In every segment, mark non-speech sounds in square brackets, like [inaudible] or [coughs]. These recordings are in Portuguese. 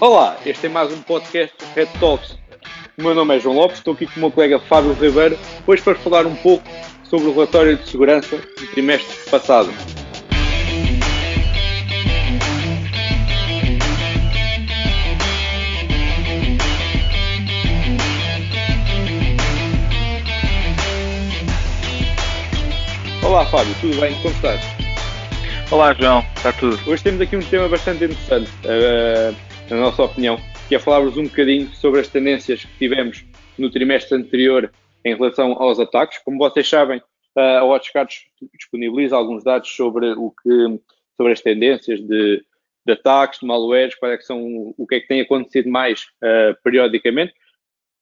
Olá, este é mais um podcast Red Talks. O meu nome é João Lopes, estou aqui com o meu colega Fábio Ribeiro, hoje para falar um pouco sobre o relatório de segurança do trimestre passado. Olá Fábio, tudo bem? Como estás? Olá João, está tudo. Hoje temos aqui um tema bastante interessante, uh, na nossa opinião, que é falar-vos um bocadinho sobre as tendências que tivemos no trimestre anterior em relação aos ataques. Como vocês sabem, uh, a WatchGuard disponibiliza alguns dados sobre o que sobre as tendências de, de ataques, de malwares, qual é que são, o que é que tem acontecido mais uh, periodicamente.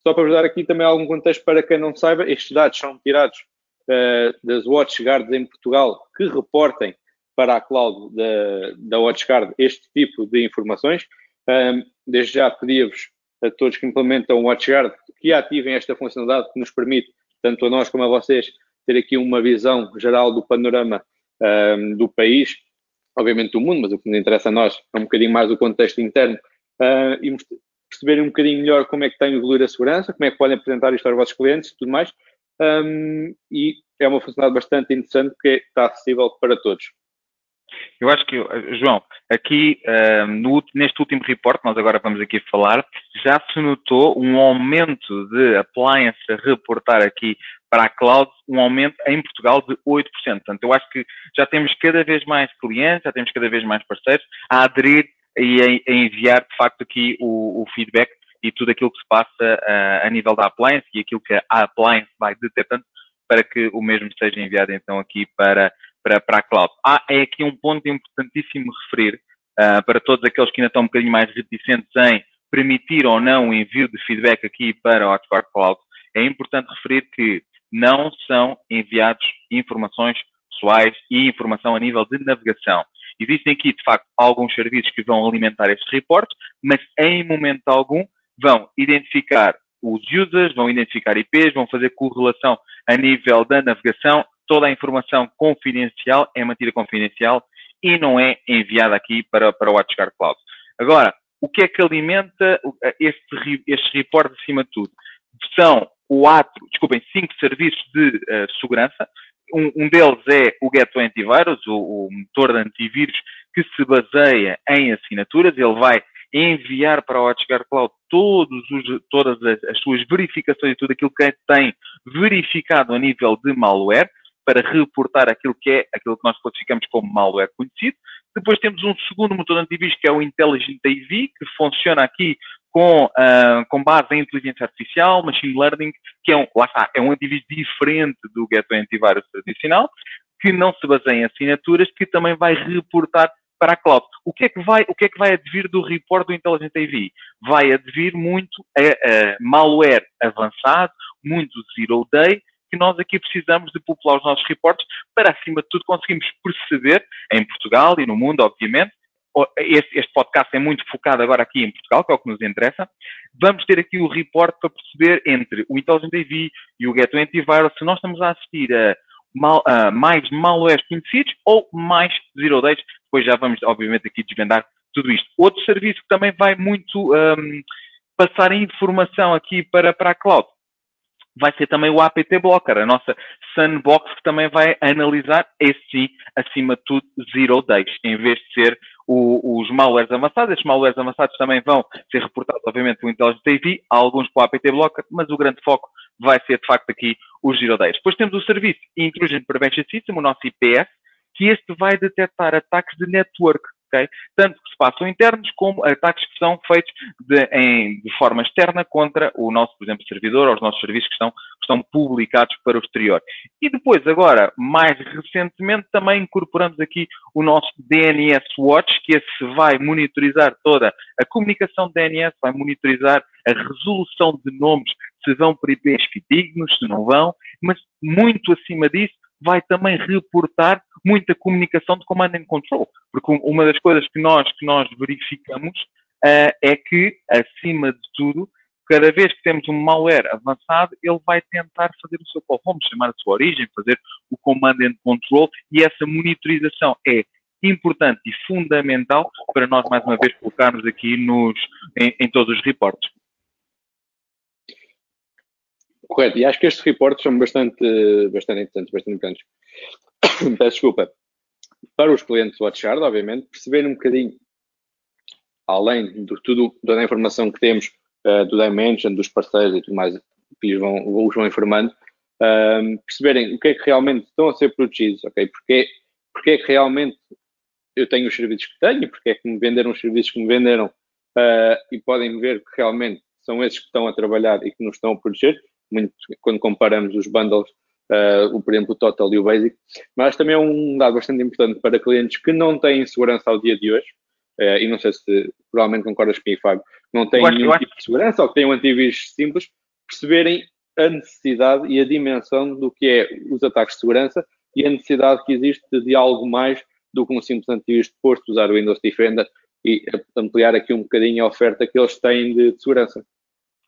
Só para vos dar aqui também algum contexto para quem não saiba, estes dados são tirados uh, das WatchGuards em Portugal que reportem para a cloud da, da WatchGuard este tipo de informações. Um, desde já pedia-vos a todos que implementam o WatchGuard que ativem esta funcionalidade que nos permite, tanto a nós como a vocês, ter aqui uma visão geral do panorama um, do país, obviamente do mundo, mas o que nos interessa a nós é um bocadinho mais o contexto interno uh, e perceberem um bocadinho melhor como é que tem evoluir a segurança, como é que podem apresentar isto aos vossos clientes e tudo mais. Um, e é uma funcionalidade bastante interessante que está acessível para todos. Eu acho que, João, aqui uh, no, neste último report, nós agora vamos aqui falar, já se notou um aumento de appliance a reportar aqui para a cloud, um aumento em Portugal de 8%. Portanto, eu acho que já temos cada vez mais clientes, já temos cada vez mais parceiros a aderir e a, a enviar, de facto, aqui o, o, feedback e tudo aquilo que se passa uh, a nível da appliance e aquilo que a appliance vai detectando para que o mesmo seja enviado então aqui para para, para a cloud. Ah, é aqui um ponto importantíssimo referir uh, para todos aqueles que ainda estão um bocadinho mais reticentes em permitir ou não o envio de feedback aqui para o Hotspot Cloud. É importante referir que não são enviados informações pessoais e informação a nível de navegação. Existem aqui, de facto, alguns serviços que vão alimentar este reporte, mas em momento algum vão identificar os users, vão identificar IPs, vão fazer correlação a nível da navegação toda a informação confidencial é mantida confidencial e não é enviada aqui para, para o WatchGuard Cloud. Agora, o que é que alimenta este, este report acima de tudo? São quatro, desculpem, cinco serviços de uh, segurança. Um, um, deles é o Gateway Antivirus, o, o motor de antivírus que se baseia em assinaturas. Ele vai enviar para o WatchGuard Cloud todos os, todas as, as suas verificações e tudo aquilo que tem verificado a nível de malware para reportar aquilo que é aquilo que nós classificamos como malware conhecido. Depois temos um segundo motor antivírus que é o Intelligent AV, que funciona aqui com, uh, com base em inteligência artificial, machine learning, que é um, lá está, é um antivírus diferente do Gateway Antivirus tradicional, que não se baseia em assinaturas, que também vai reportar para a cloud. O que é que vai, o que é que vai advir do report do Intelligent AV? Vai advir muito a, a malware avançado, muito zero day, que nós aqui precisamos de popular os nossos reportes para, acima de tudo, conseguirmos perceber, em Portugal e no mundo, obviamente, este, este, podcast é muito focado agora aqui em Portugal, que é o que nos interessa. Vamos ter aqui o report para perceber entre o Intelligent AV e o Get Antivirus se nós estamos a assistir a, mal, a mais malwares conhecidos ou mais zero days. Depois já vamos, obviamente, aqui desvendar tudo isto. Outro serviço que também vai muito um, passar informação aqui para, para a cloud vai ser também o APT Blocker, a nossa sandbox que também vai analisar, esse acima de tudo, zero days, em vez de ser o, os malwares avançados. Estes malwares avançados também vão ser reportados, obviamente, pelo Intelligent AV, alguns para o APT Blocker, mas o grande foco vai ser, de facto, aqui os zero days. Depois temos o serviço Intrusion Prevention System, o nosso IPS, que este vai detectar ataques de network Okay? Tanto que se passam internos como ataques que são feitos de, em, de forma externa contra o nosso, por exemplo, servidor ou os nossos serviços que estão, que estão publicados para o exterior. E depois, agora, mais recentemente, também incorporamos aqui o nosso DNS Watch, que esse vai monitorizar toda a comunicação de DNS, vai monitorizar a resolução de nomes, se vão para IPs fidedignos, se não vão, mas muito acima disso, vai também reportar muita comunicação de command and control. Porque uma das coisas que nós, que nós verificamos uh, é que, acima de tudo, cada vez que temos um malware avançado, ele vai tentar fazer o seu call home, chamar a sua origem, fazer o command and control, e essa monitorização é importante e fundamental para nós, mais uma vez, colocarmos aqui nos, em, em todos os reportes. Correto, e acho que estes reportes são bastante, bastante interessantes, bastante importantes. [coughs] Peço desculpa. Para os clientes do WatchGuard, obviamente, perceber um bocadinho, além de tudo, toda a informação que temos uh, do Dimension, dos parceiros e tudo mais, que os vão, os vão informando, uh, perceberem o que é que realmente estão a ser protegidos, ok? Porque, porque é que realmente eu tenho os serviços que tenho, porque é que me venderam os serviços que me venderam uh, e podem ver que realmente são esses que estão a trabalhar e que nos estão a proteger, muito quando comparamos os bundles, uh, o, por exemplo, o Total e o Basic, mas também é um dado bastante importante para clientes que não têm segurança ao dia de hoje, uh, e não sei se provavelmente concordas comigo, Fábio, não têm nenhum acho... tipo de segurança ou que têm um antivírus simples, perceberem a necessidade e a dimensão do que é os ataques de segurança e a necessidade que existe de algo mais do que um simples antivírus de posto, usar o Windows Defender e ampliar aqui um bocadinho a oferta que eles têm de segurança.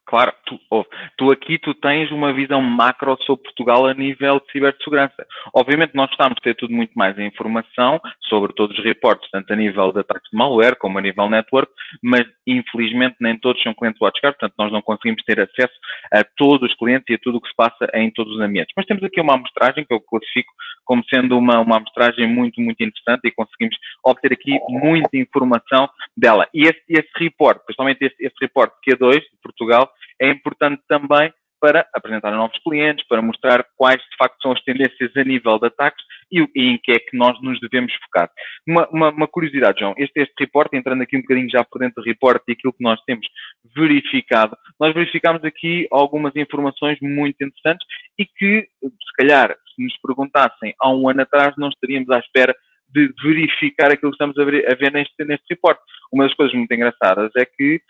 Claro, tu, oh, tu, aqui tu tens uma visão macro sobre Portugal a nível de cibersegurança. Obviamente nós estamos a ter tudo muito mais informação sobre todos os reportes, tanto a nível de ataques de malware como a nível network, mas infelizmente nem todos são clientes WatchGuard, portanto nós não conseguimos ter acesso a todos os clientes e a tudo o que se passa em todos os ambientes. Mas temos aqui uma amostragem que eu classifico como sendo uma, uma amostragem muito, muito interessante e conseguimos obter aqui muita informação dela. E esse, esse report, principalmente esse, esse report Q2 de Portugal, é importante também para apresentar novos clientes, para mostrar quais de facto são as tendências a nível de ataques e, e em que é que nós nos devemos focar. Uma, uma, uma, curiosidade, João, este, este reporte, entrando aqui um bocadinho já por dentro do reporte e aquilo que nós temos verificado, nós verificamos aqui algumas informações muito interessantes e que, se calhar, se nos perguntassem há um ano atrás, não estaríamos à espera de verificar aquilo que estamos a ver, a ver neste, neste reporte. Uma das coisas muito engraçadas é que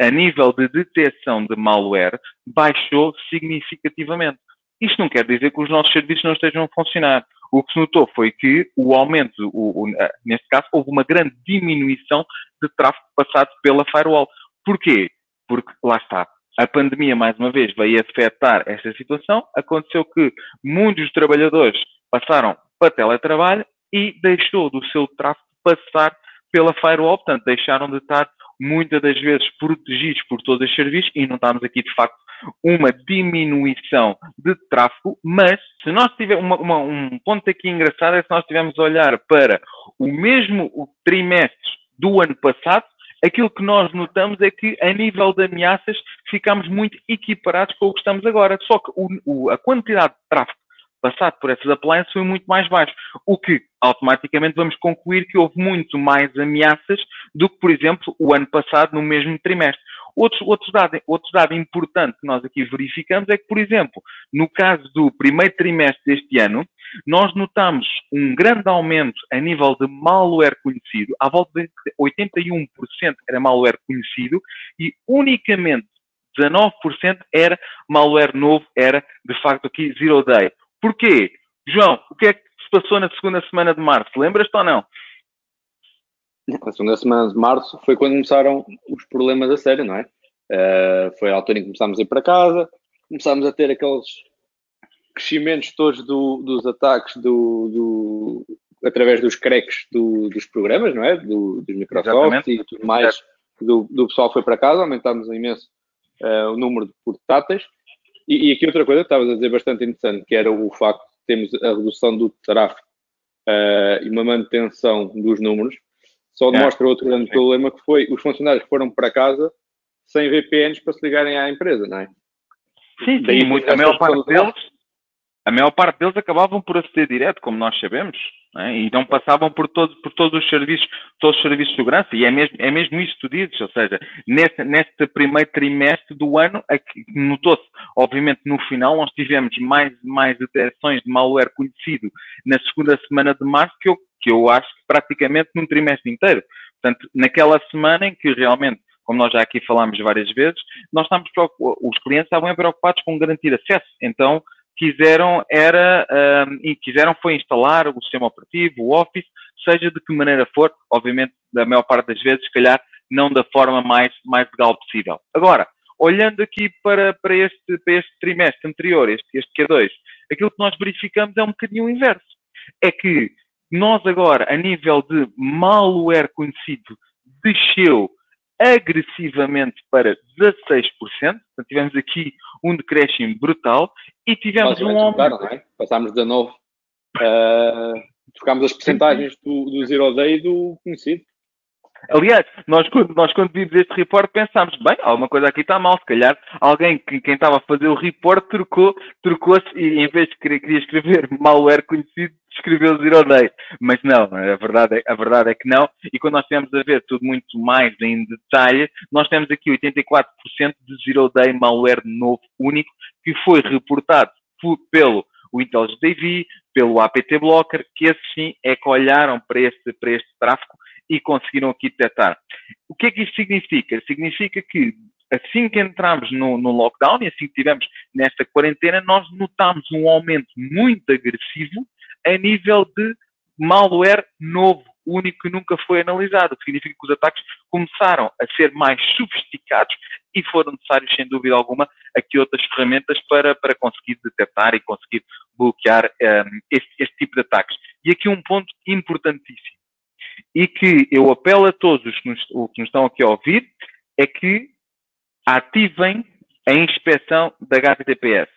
a nível de detecção de malware baixou significativamente. Isto não quer dizer que os nossos serviços não estejam a funcionar. O que se notou foi que o aumento, o, o, neste caso, houve uma grande diminuição de tráfego passado pela firewall. Porquê? Porque, lá está, a pandemia, mais uma vez, veio afetar esta situação. Aconteceu que muitos trabalhadores passaram para teletrabalho e deixou do seu tráfego passar pela firewall, portanto, deixaram de estar muitas das vezes protegidos por todos os serviços e não estamos aqui de facto uma diminuição de tráfego, mas se nós tivermos uma, uma, um ponto aqui engraçado é se nós estivermos a olhar para o mesmo trimestre do ano passado, aquilo que nós notamos é que a nível de ameaças ficamos muito equiparados com o que estamos agora. Só que o, o, a quantidade de tráfego passado por essas appliances foi muito mais baixo. O que automaticamente vamos concluir que houve muito mais ameaças do que, por exemplo, o ano passado no mesmo trimestre. Outro, outro, dado, outro dado importante que nós aqui verificamos é que, por exemplo, no caso do primeiro trimestre deste ano, nós notamos um grande aumento a nível de malware conhecido, à volta de 81% era malware conhecido e unicamente 19% era malware novo, era de facto aqui zero day. Porquê? João, o que é que se passou na segunda semana de março? Lembras-te ou não? A segunda semana de março foi quando começaram os problemas a sério, não é? Uh, foi a altura em que começámos a ir para casa, começámos a ter aqueles crescimentos todos do, dos ataques do, do, através dos cracks do, dos programas, não é? Do, dos Microsoft e tudo mais. Do, do pessoal foi para casa, aumentámos imenso uh, o número de portáteis e, e aqui outra coisa que estavas a dizer bastante interessante, que era o facto de termos a redução do tráfego uh, e uma manutenção dos números, só é. demonstra é. outro grande Sim. problema que foi os funcionários que foram para casa sem VPNs para se ligarem à empresa, não é? Sim, sim, muito, a maior parte deles, a maior parte deles acabavam por aceder direto, como nós sabemos, é? e não passavam por, todo, por todos os serviços, todos os serviços de segurança, e é mesmo, é mesmo isso que tu dizes, ou seja, neste, neste primeiro trimestre do ano, notou-se, obviamente no final, nós tivemos mais, mais detecções de malware conhecido na segunda semana de março, que eu, que eu acho que praticamente num trimestre inteiro. Portanto, naquela semana em que realmente como nós já aqui falámos várias vezes, nós estamos os clientes estavam preocupados com garantir acesso. Então, quiseram era um, e quiseram foi instalar o sistema operativo, o Office, seja de que maneira for, obviamente, da maior parte das vezes, se calhar, não da forma mais, mais legal possível. Agora, olhando aqui para, para, este, para este trimestre anterior, este, este Q2, aquilo que nós verificamos é um bocadinho o inverso. É que nós agora, a nível de malware conhecido, desceu agressivamente para 16%. Portanto, tivemos aqui um decréscimo brutal e tivemos um aumento. é? Passámos de 19, uh, trocámos as percentagens do, do Zero Day e do conhecido. Aliás, nós quando, nós quando vimos este report pensámos, bem, alguma coisa aqui está mal, se calhar alguém que quem estava a fazer o report trocou, trocou-se e em vez de querer, queria escrever [laughs] malware conhecido, escreveu Zero Day. Mas não, a verdade, é, a verdade é que não. E quando nós temos a ver tudo muito mais em detalhe, nós temos aqui 84% de Zero Day malware novo único que foi reportado pelo o Intelligent AV, pelo APT Blocker, que esses sim é que olharam para este, para este tráfego e conseguiram aqui detectar. O que é que isto significa? Significa que assim que entramos no, no, lockdown e assim que estivemos nesta quarentena, nós notámos um aumento muito agressivo a nível de malware novo, único que nunca foi analisado. Significa que os ataques começaram a ser mais sofisticados e foram necessários, sem dúvida alguma, aqui outras ferramentas para, para conseguir detectar e conseguir bloquear um, ehm, este, este tipo de ataques. E aqui um ponto importantíssimo e que eu apelo a todos os que nos, que nos estão aqui a ouvir é que ativem a inspeção da HTTPS.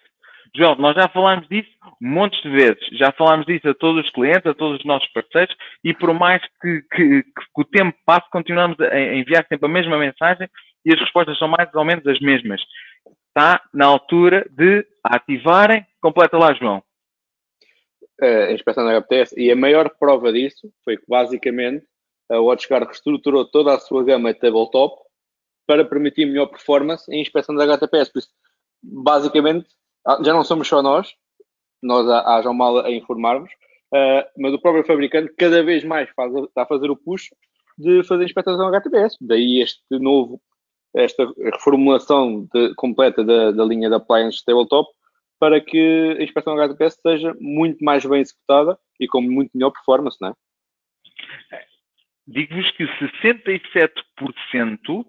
João, nós já falámos disso montes de vezes, já falámos disso a todos os clientes, a todos os nossos parceiros, e por mais que, que, que o tempo passe, continuamos a enviar sempre a mesma mensagem e as respostas são mais ou menos as mesmas. Está na altura de ativarem. Completa lá, João a inspeção da HPTS e a maior prova disso foi que basicamente a WatchGuard reestruturou toda a sua gama de tabletop para permitir melhor performance em inspeção da HTTPS. Por isso, basicamente, ah, já não somos só nós, nós há mal a informarmos, uh, mas o próprio fabricante cada vez mais faz, está a fazer o push de fazer inspeção da HTTPS. Daí este novo, esta reformulação de, completa da, da linha de appliances tabletop para que a inspeção HTTPS seja muito mais bem executada e com muito melhor performance, não é? Digo-vos que 67%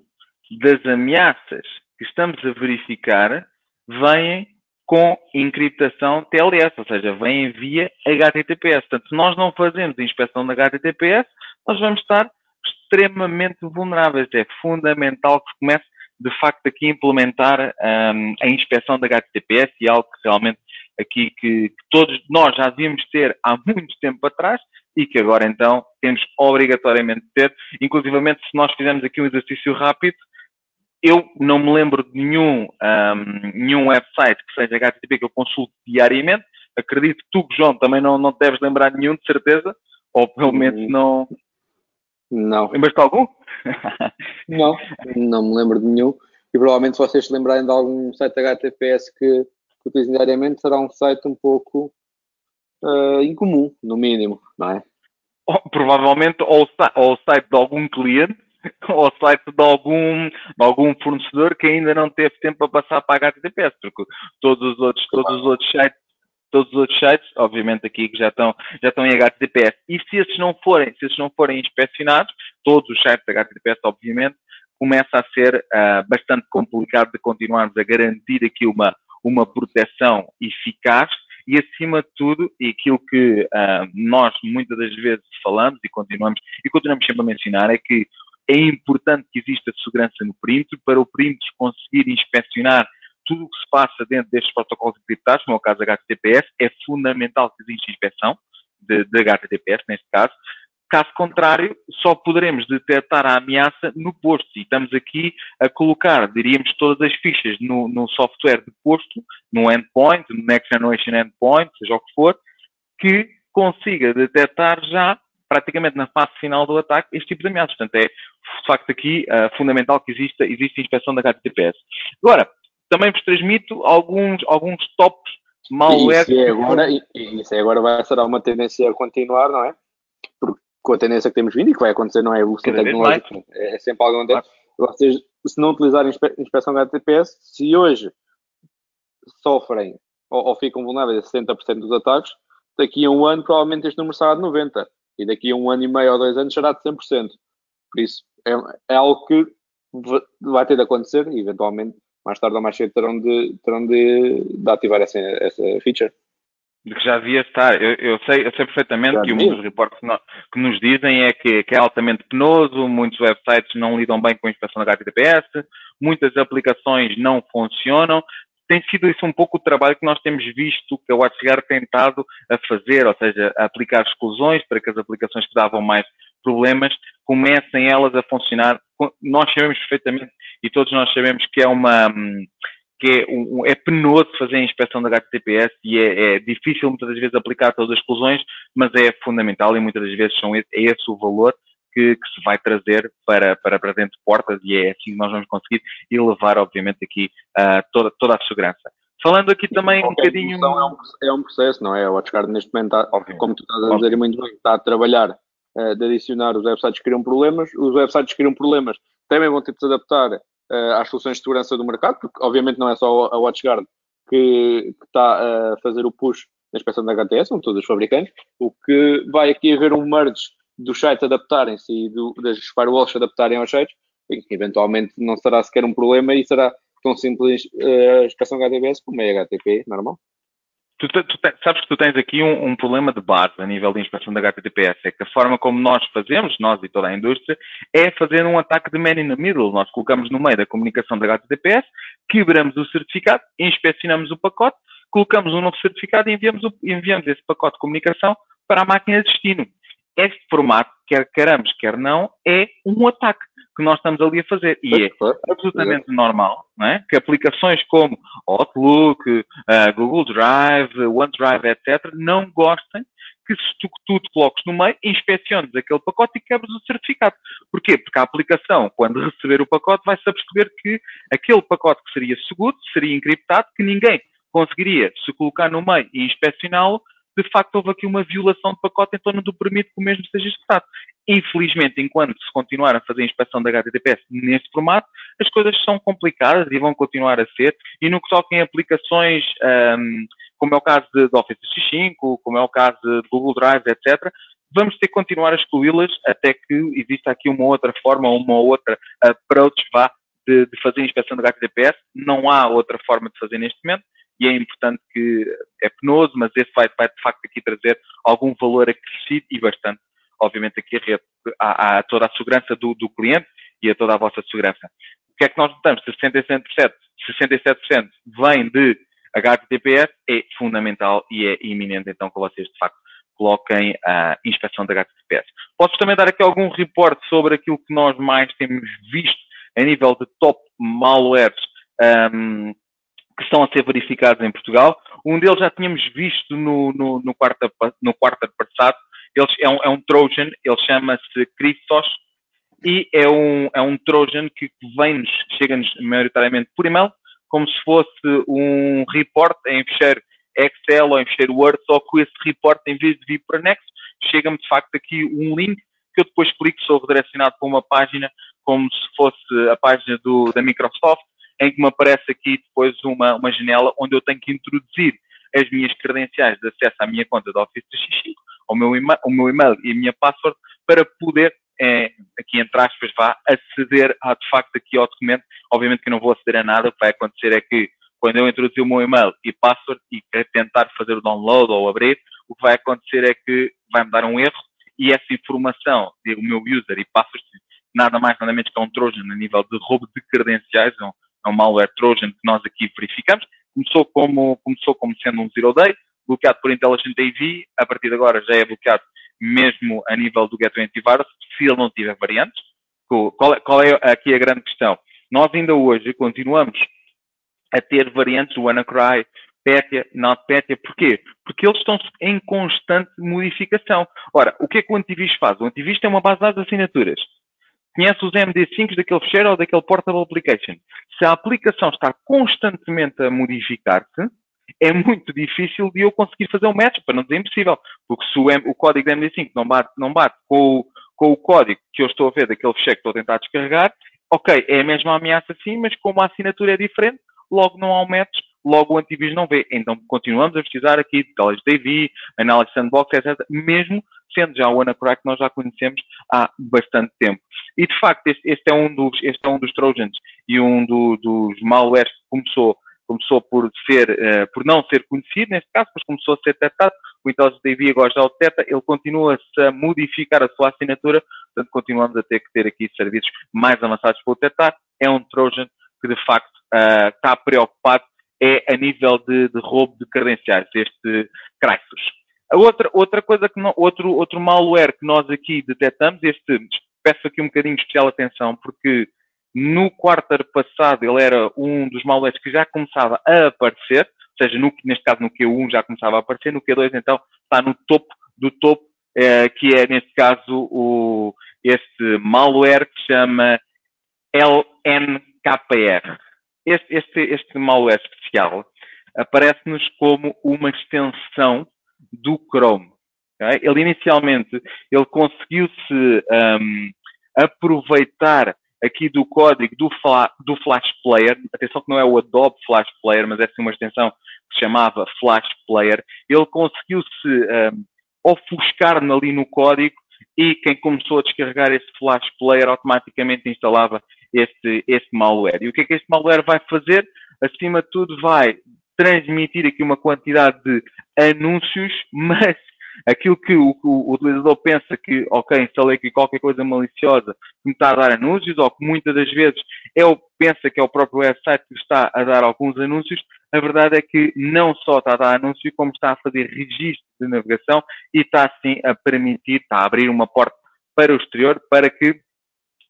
das ameaças que estamos a verificar vêm com encriptação TLS, ou seja, vêm via HTTPS. Portanto, se nós não fazemos a inspeção da HTTPS, nós vamos estar extremamente vulneráveis. É fundamental que comece de facto aqui implementar um, a inspeção da HTTPS e algo que realmente aqui que, que, todos nós já devíamos ter há muito tempo atrás e que agora então temos obrigatoriamente de ter. Inclusivamente, se nós fizermos aqui um exercício rápido, eu não me lembro de nenhum, um, nenhum website que seja HTTP que eu consulte diariamente. Acredito que tu, João, também não, não deves lembrar nenhum, de certeza, ou pelo menos hum. não, não. Lembras-te algum? [laughs] não, não me lembro de nenhum. E provavelmente se vocês se lembrarem de algum site HTTPS que, que utilizem diariamente, será um site um pouco uh, incomum, no mínimo, não é? provavelmente ou, ou o site de algum cliente [laughs] ou o site de algum, de algum fornecedor que ainda não teve tempo para passar para HTTPS, porque todos os outros, todos os outros sites todos os outros sites, obviamente aqui que já estão, já estão em HTTPS. E se esses não forem, se esses não forem inspecionados, todos os sites HTTPS, obviamente, começa a ser uh, bastante complicado de continuarmos a garantir aqui uma, uma proteção eficaz e, acima de tudo, e aquilo que uh, nós muitas das vezes falamos e continuamos, e continuamos sempre a mencionar, é que é importante que exista segurança no perímetro para o perímetro conseguir inspecionar tudo o que se passa dentro destes protocolos encriptados, como é o caso da HTTPS, é fundamental que exista inspeção de, de HTTPS, neste caso. Caso contrário, só poderemos detectar a ameaça no posto. E estamos aqui a colocar, diríamos, todas as fichas no, no software de posto, no endpoint, no Next Generation Endpoint, seja o que for, que consiga detectar já, praticamente na fase final do ataque, este tipo de ameaças. Portanto, é de facto aqui uh, fundamental que exista, exista inspeção da HTTPS. Agora, também vos transmito alguns, alguns tops malware. Isso é, agora, isso é agora vai ser uma tendência a continuar, não é? Porque com a tendência que temos vindo e que vai acontecer, não é? Evolução tecnológica, é, é sempre algo claro. vocês, se não utilizarem inspeção de HTTPS, se hoje sofrem ou, ou ficam vulneráveis a 60% dos ataques, daqui a um ano provavelmente este número será de 90% e daqui a um ano e meio ou dois anos será de 100%. Por isso, é, é algo que vai ter de acontecer e eventualmente mais tarde ou mais cedo terão de, terão de, de ativar essa, essa feature. que já devia estar. Eu, eu, sei, eu sei perfeitamente já que um dos reportes que, nos dizem é que, que, é altamente penoso, muitos websites não lidam bem com a inspeção da HTTPS, muitas aplicações não funcionam. Tem sido isso um pouco o trabalho que nós temos visto que a WatchGuard tem tentado a fazer, ou seja, a aplicar exclusões para que as aplicações que davam mais problemas comecem elas a funcionar. Nós sabemos perfeitamente e todos nós sabemos que é uma hum, que é, um, é penoso fazer a inspeção da HTTPS e é, é, difícil muitas das vezes aplicar todas as exclusões, mas é fundamental e muitas das vezes são esse, é esse o valor que, que, se vai trazer para, para, para dentro de portas e é assim que nós vamos conseguir elevar, obviamente, aqui uh, toda, toda a segurança. Falando aqui também um bocadinho. É um, é um processo, não é? O WatchGuard neste momento, está, como tu estás a dizer muito bem, está a trabalhar uh, de adicionar os websites criam problemas. Os websites criam problemas também vão ter de se adaptar uh, às soluções de segurança do mercado, porque obviamente não é só a WatchGuard que, que está a fazer o push na inspeção da HTS, são todos os fabricantes, o que vai aqui haver um merge dos sites adaptarem-se e do, das firewalls se adaptarem aos sites, eventualmente não será sequer um problema e será tão simples uh, a inspeção HTTPS como é HTTP normal. Tu, tu, tu, sabes que tu tens aqui um, um, problema de base a nível de inspeção da HTTPS, é que a forma como nós fazemos, nós e toda a indústria, é fazer um ataque de man in the middle. Nós colocamos no meio da comunicação da HTTPS, quebramos o certificado, inspecionamos o pacote, colocamos um novo certificado e enviamos, o, enviamos esse pacote de comunicação para a máquina de destino. Este formato, quer queiramos, quer não, é um ataque que nós estamos ali a fazer. E é absolutamente normal não é? que aplicações como Outlook, uh, Google Drive, OneDrive, etc., não gostem que se tu, tu te coloques no meio, inspeciones aquele pacote e quebres o certificado. Porquê? Porque a aplicação, quando receber o pacote, vai-se perceber que aquele pacote que seria seguro, seria encriptado, que ninguém conseguiria se colocar no meio e inspecioná-lo, de facto houve aqui uma violação de pacote em torno do permite que o mesmo seja executado. Infelizmente, enquanto se continuar a fazer a inspeção da HTTPS neste formato, as coisas são complicadas e vão continuar a ser. E no que toca em aplicações, um, como é o caso de Office 365, como é o caso de Google Drive, etc., vamos ter que continuar a excluí-las até que exista aqui uma outra forma, uma outra approach vá de, de fazer a inspeção da HTTPS. Não há outra forma de fazer neste momento e é importante que é penoso, mas esse vai, vai de facto aqui trazer algum valor acrescido e bastante, obviamente, aqui a rede, a, a toda a segurança do, do, cliente e a toda a vossa segurança. O que é que nós notamos? 67%, 67% vem de HTTPS, é fundamental e é iminente então que vocês de facto coloquem a inspeção da HTTPS. Posso também dar aqui algum reporte sobre aquilo que nós mais temos visto a nível de top malwares um, que estão a ser verificados em Portugal. Um deles já tínhamos visto no, no, no quarto, no passado. Eles, é, um, é um Trojan, ele chama-se Christos e é um, é um Trojan que vem-nos, chega-nos maioritariamente por e-mail, como se fosse um report em fecheiro Excel ou em fecheiro Word, só que esse report, em vez de vir por anexo, chega-me de facto aqui um link que eu depois clico, sou redirecionado para uma página como se fosse a página do, da Microsoft, em que me aparece aqui depois uma, uma janela onde eu tenho que introduzir as minhas credenciais de acesso à minha conta do Office 365, o meu, o meu email e a minha password, para poder, é, aqui entre aspas, vá aceder a, de facto aqui ao documento. Obviamente que não vou aceder a nada, o que vai acontecer é que quando eu introduzir o meu e-mail e password e tentar fazer o download ou abrir, o que vai acontecer é que vai-me dar um erro e essa informação, o meu user e password, nada mais nada menos que é um trojan a nível de roubo de credenciais, um, é um malware Trojan que nós aqui verificamos. Começou como, começou como sendo um zero day, bloqueado por Intelligent AV, a partir de agora já é bloqueado mesmo a nível do Gateway Antivirus, se ele não tiver variantes. Qual é, qual é aqui a grande questão? Nós ainda hoje continuamos a ter variantes do WannaCry, Petya, NotPetya. Porquê? Porque eles estão em constante modificação. Ora, o que é que o antivírus faz? O antivírus tem uma base de assinaturas conhece os MD5 daquele fecheiro ou daquele portable application. Se a aplicação está constantemente a modificar-se, é muito difícil de eu conseguir fazer um match, para não dizer impossível. Porque se o, M, o código da MD5 não bate, não bate com, o, com o código que eu estou a ver daquele fecheiro que estou a tentar descarregar, ok, é a mesma ameaça sim, mas como a assinatura é diferente, logo não há um match, logo o antivírus não vê. Então continuamos a precisar aqui de College DV, Analysis Sandbox, etc., mesmo sendo já o que nós já conhecemos há bastante tempo. E de facto, este, este é, um dos, este é um dos Trojans e um do, dos malwares que começou começou por ser, uh, por não ser conhecido neste caso, mas começou a ser detectado. O Intelligence AV agora já o detecta, ele continua-se a modificar a sua assinatura, portanto continuamos a ter que ter aqui serviços mais avançados para o detectar. É um Trojan que de facto uh, está preocupado é a nível de, de roubo de credenciais, este Crysis. Outra, outra coisa que não, outro, outro malware que nós aqui detectamos, este, peço aqui um bocadinho de especial atenção, porque no quarto passado ele era um dos malwares que já começava a aparecer, ou seja, no, neste caso no Q1 já começava a aparecer, no Q2 então está no topo do topo, eh, que é neste caso o, este malware que se chama LNKR. Este, este, este malware especial aparece-nos como uma extensão do Chrome. Okay? Ele inicialmente ele conseguiu-se um, aproveitar aqui do código do, do, Flash Player. Atenção que não é o Adobe Flash Player, mas é uma extensão que se chamava Flash Player. Ele conseguiu-se um, ofuscar ali no código e quem começou a descarregar esse Flash Player automaticamente instalava este, este malware. E o que é que este malware vai fazer? Acima de tudo, vai transmitir aqui uma quantidade de anúncios, [laughs] mas aquilo que o, o, utilizador pensa que, ok, instalei aqui qualquer coisa maliciosa que me está a dar anúncios, ou que muitas das vezes o, pensa que é o próprio website que está a dar alguns anúncios, a verdade é que não só está a dar anúncio, como está a fazer registro de navegação e está assim a permitir, está a abrir uma porta para o exterior para que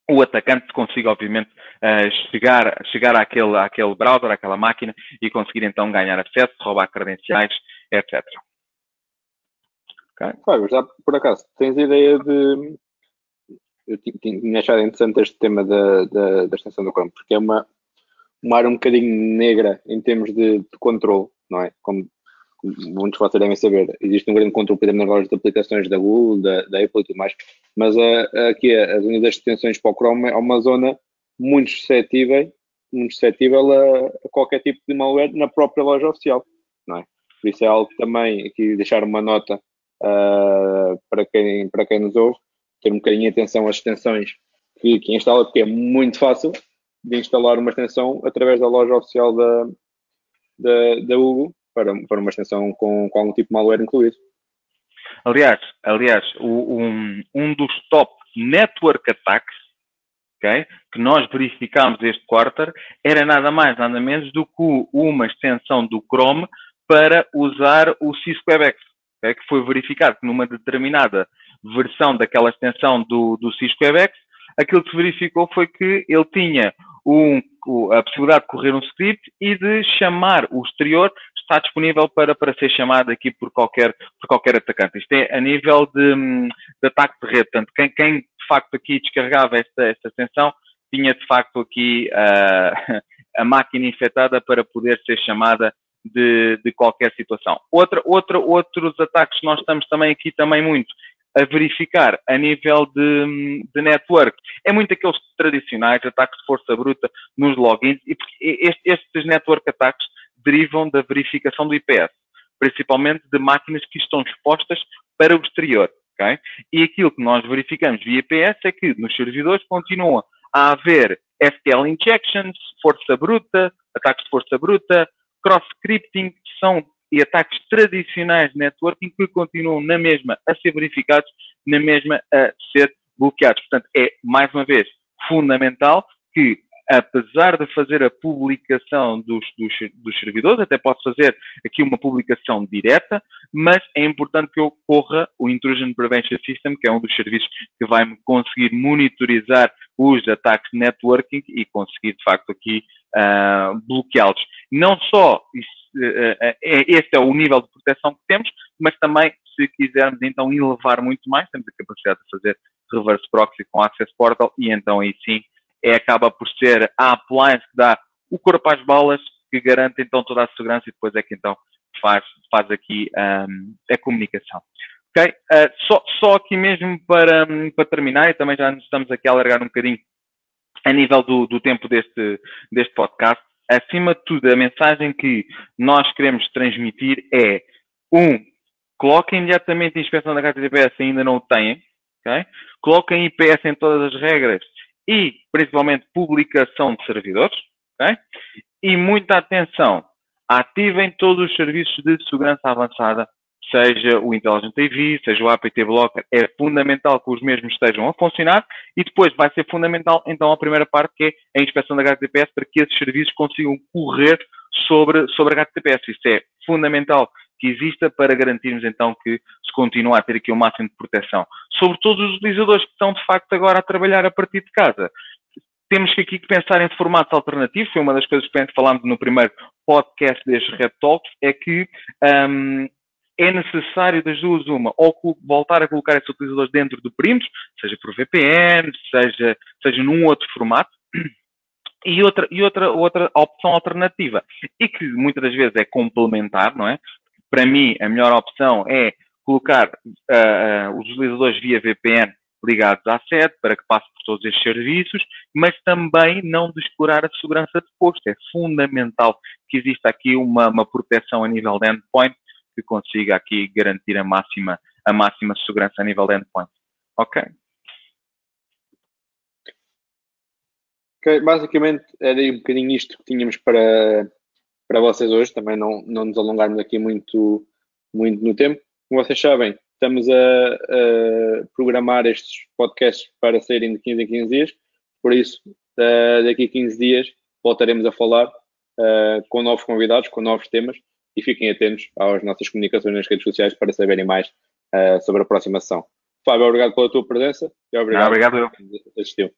o atacante consiga, obviamente, uh, chegar, chegar àquele, àquele browser, àquela máquina e conseguir então ganhar acesso, roubar credenciais, etc. Okay. Já por acaso, tens ideia de. Eu tinha achado interessante este tema da, da, da extensão do Chrome, porque é uma, uma área um bocadinho negra em termos de, de controle, não é? Como muitos vocês devem saber, existe um grande controle por exemplo, de aplicações da Google, da, da Apple e tudo mais, mas uh, aqui a, a zona das extensões para o Chrome é uma zona muito suscetível, muito suscetível a, a, qualquer tipo de malware na própria loja oficial, não é? Por isso é algo que também aqui deixar uma nota uh, para, quem, para quem nos ouve, ter um bocadinho de atenção às extensões que, que instala, porque é muito fácil de instalar uma extensão através da loja oficial da, da, da Google para, para uma extensão com, com algum tipo de malware incluído. Aliás, aliás um, um dos top network attacks okay, que nós verificámos este quarter era nada mais, nada menos do que uma extensão do Chrome para usar o Cisco WebEx, okay, que foi verificado que numa determinada versão daquela extensão do, do Cisco WebEx, aquilo que se verificou foi que ele tinha um, a possibilidade de correr um script e de chamar o exterior está disponível para, para ser chamado aqui por qualquer, por qualquer atacante. Isto é a nível de, de ataque de rede. Portanto, quem, quem, de facto aqui descarregava esta, esta extensão tinha de facto aqui uh, [laughs] a máquina infectada para poder ser chamada de, de qualquer situação. Outra, outra, outros ataques nós estamos também aqui também muito a verificar a nível de, de network. É muito aqueles tradicionais ataques de força bruta nos logins e estes network attacks derivam da verificação do IPS, principalmente de máquinas que estão expostas para o exterior. Okay? E aquilo que nós verificamos via IPS é que nos servidores continua a haver SQL injections, força bruta, ataques de força bruta, cross-scripting, que são e ataques tradicionais de networking que continuam na mesma a ser verificados, na mesma a ser bloqueados. Portanto, é, mais uma vez, fundamental que, apesar de fazer a publicação dos, dos, dos servidores, até posso fazer aqui uma publicação direta, mas é importante que ocorra o Intrusion Prevention System, que é um dos serviços que vai conseguir monitorizar os ataques de networking e conseguir, de facto, aqui uh, bloqueá-los. Não só isso é, este é o nível de proteção que temos, mas também, se quisermos então elevar muito mais, temos a capacidade de fazer reverse proxy com Access Portal e então aí sim é, acaba por ser a appliance que dá o corpo às balas, que garante então toda a segurança e depois é que então faz, faz aqui um, a comunicação. Ok? Uh, só, só aqui mesmo para, para terminar, e também já estamos aqui a alargar um bocadinho a nível do, do tempo deste, deste podcast, acima de tudo, a mensagem que nós queremos transmitir é, um, coloquem imediatamente a inspeção da carta de IPS se ainda não o têm, okay? coloquem IPS em todas as regras e, principalmente, publicação de servidores, Okay? E muita atenção, ativem todos os serviços de segurança avançada, seja o Intelligent AV, seja o APT Blocker, é fundamental que os mesmos estejam a funcionar e depois vai ser fundamental então a primeira parte que é a inspeção da HTTPS para que esses serviços consigam correr sobre, sobre a HTTPS. Isso é fundamental que exista para garantirmos então que se continua a ter aqui o máximo de proteção. Sobre todos os utilizadores que estão de facto agora a trabalhar a partir de casa. Temos que aqui pensar em formatos alternativos, foi uma das coisas que falámos no primeiro podcast deste Red Talks, é que um, é necessário das duas uma, ou voltar a colocar esses utilizadores dentro do perímetro, seja por VPN, seja, seja num outro formato, e outra, e outra, outra opção alternativa, e que muitas das vezes é complementar, não é? Para mim, a melhor opção é colocar uh, os utilizadores via VPN ligados à sede para que passe por todos estes serviços, mas também não de explorar a segurança de posto. É fundamental que exista aqui uma, uma proteção a nível de endpoint que consiga aqui garantir a máxima, a máxima segurança a nível de endpoint. Ok? Ok, basicamente era um bocadinho isto que tínhamos para, para vocês hoje, também não, não nos alongarmos aqui muito, muito no tempo. Como vocês sabem, estamos a, a programar estes podcasts para serem de 15 em 15 dias, por isso, daqui a 15 dias voltaremos a falar uh, com novos convidados, com novos temas e fiquem atentos às nossas comunicações nas redes sociais para saberem mais uh, sobre a próxima sessão. Fábio, obrigado pela tua presença e obrigado, ah, obrigado. por assistiu.